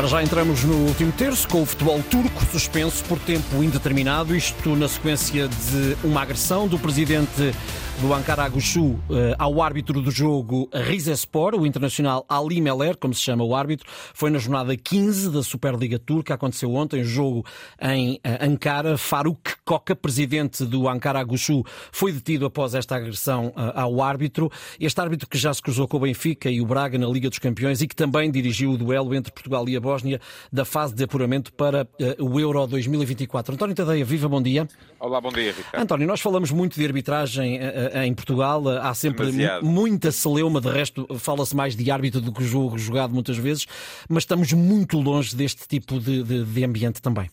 Para já entramos no último terço com o futebol turco suspenso por tempo indeterminado, isto na sequência de uma agressão do presidente do Ankara Guchu eh, ao árbitro do jogo Rizespor, o internacional Ali Meler, como se chama o árbitro, foi na jornada 15 da Superliga Turca, aconteceu ontem, jogo em eh, Ankara. Faruk Koka, presidente do Ankara Guchu, foi detido após esta agressão eh, ao árbitro. Este árbitro que já se cruzou com o Benfica e o Braga na Liga dos Campeões e que também dirigiu o duelo entre Portugal e a Bósnia da fase de apuramento para o Euro 2024. António Tadeia, viva, bom dia. Olá, bom dia, Ricardo. António, nós falamos muito de arbitragem em Portugal. Há sempre Demasiado. muita celeuma, de resto, fala-se mais de árbitro do que jogo jogado muitas vezes, mas estamos muito longe deste tipo de, de, de ambiente também.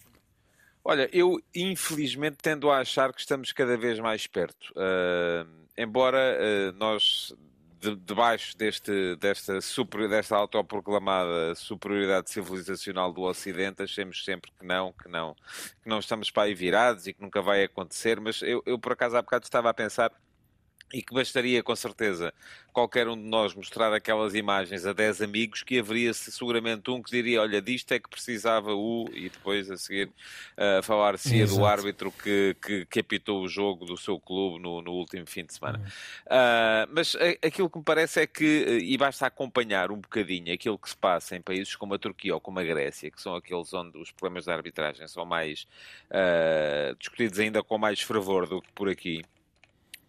Olha, eu infelizmente tendo a achar que estamos cada vez mais perto. Uh, embora uh, nós de, debaixo deste, desta, desta autoproclamada superioridade civilizacional do Ocidente, achemos sempre que não, que não, que não estamos para aí virados e que nunca vai acontecer, mas eu, eu por acaso há bocado estava a pensar e que bastaria com certeza qualquer um de nós mostrar aquelas imagens a 10 amigos que haveria seguramente um que diria olha disto é que precisava o e depois a seguir uh, falar-se do árbitro que, que, que, apitou o jogo do seu clube no, no último fim de semana. Uh, mas a, aquilo que me parece é que e basta acompanhar um bocadinho aquilo que se passa em países como a Turquia ou como a Grécia que são aqueles onde os problemas da arbitragem são mais uh, discutidos ainda com mais fervor do que por aqui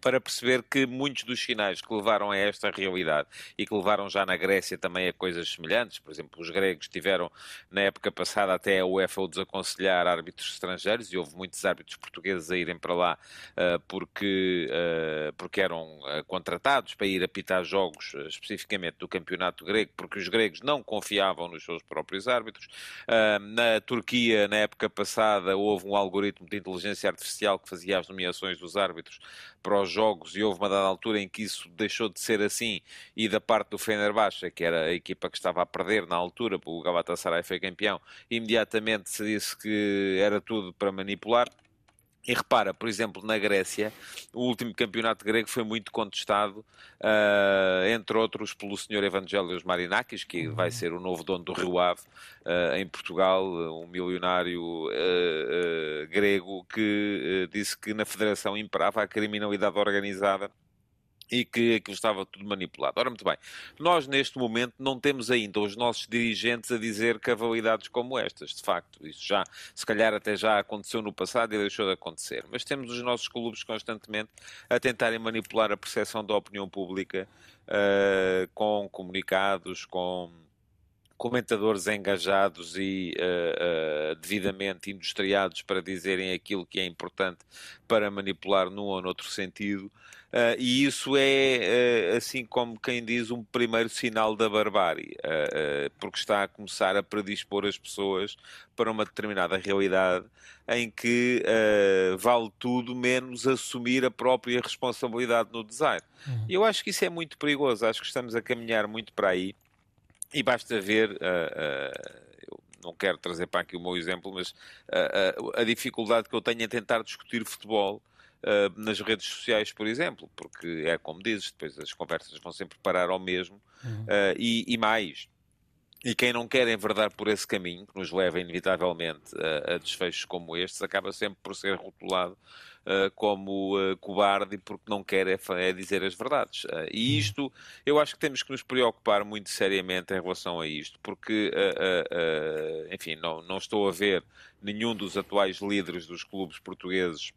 para perceber que muitos dos sinais que levaram a esta realidade e que levaram já na Grécia também a coisas semelhantes, por exemplo, os gregos tiveram na época passada até a UEFA desaconselhar árbitros estrangeiros e houve muitos árbitros portugueses a irem para lá uh, porque, uh, porque eram uh, contratados para ir apitar jogos especificamente do campeonato grego, porque os gregos não confiavam nos seus próprios árbitros. na Turquia, na época passada, houve um algoritmo de inteligência artificial que fazia as nomeações dos árbitros para os jogos e houve uma dada altura em que isso deixou de ser assim e da parte do Fenerbahçe, que era a equipa que estava a perder na altura, o Galatasaray foi campeão, imediatamente se disse que era tudo para manipular. E repara, por exemplo, na Grécia, o último campeonato grego foi muito contestado, uh, entre outros, pelo senhor Evangelios Marinakis, que vai uhum. ser o novo dono do Rio Ave, uh, em Portugal, um milionário uh, grego que disse que na federação imperava a criminalidade organizada e que aquilo estava tudo manipulado. Ora, muito bem, nós neste momento não temos ainda os nossos dirigentes a dizer cavalidades como estas, de facto. Isso já, se calhar até já aconteceu no passado e deixou de acontecer. Mas temos os nossos clubes constantemente a tentarem manipular a percepção da opinião pública uh, com comunicados, com comentadores engajados e uh, uh, devidamente industriados para dizerem aquilo que é importante para manipular num ou noutro sentido. Uh, e isso é, assim como quem diz, um primeiro sinal da barbárie, porque está a começar a predispor as pessoas para uma determinada realidade em que vale tudo menos assumir a própria responsabilidade no design. Uhum. Eu acho que isso é muito perigoso, acho que estamos a caminhar muito para aí. E basta ver, uh, uh, eu não quero trazer para aqui o meu exemplo, mas uh, a dificuldade que eu tenho em tentar discutir futebol nas redes sociais, por exemplo, porque é como dizes, depois as conversas vão sempre parar ao mesmo, uhum. e, e mais. E quem não quer enverdar por esse caminho, que nos leva inevitavelmente a, a desfechos como estes, acaba sempre por ser rotulado uh, como uh, cobarde porque não quer é, é dizer as verdades. Uh, e hum. isto, eu acho que temos que nos preocupar muito seriamente em relação a isto, porque, enfim, não, não estou a ver nenhum dos atuais líderes dos clubes portugueses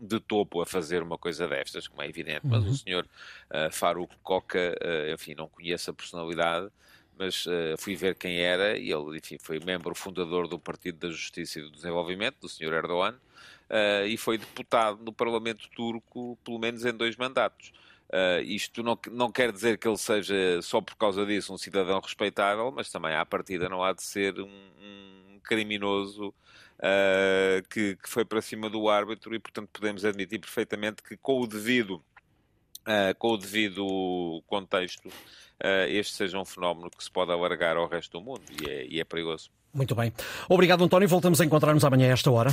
de topo a fazer uma coisa destas, como é evidente, mas uhum. o senhor uh, Coca, uh, enfim, não conhece a personalidade, mas uh, fui ver quem era e ele, enfim, foi membro fundador do Partido da Justiça e do Desenvolvimento, do senhor Erdogan, uh, e foi deputado no Parlamento Turco pelo menos em dois mandatos. Uh, isto não, não quer dizer que ele seja, só por causa disso, um cidadão respeitável, mas também à partida não há de ser um, um criminoso que, que, foi para cima do árbitro e, portanto, podemos admitir perfeitamente que com o devido, uh, com o devido contexto, este seja um fenómeno que se pode alargar ao resto do mundo e é, e é perigoso. Muito bem. Obrigado, António. Voltamos a encontrar-nos amanhã a esta hora.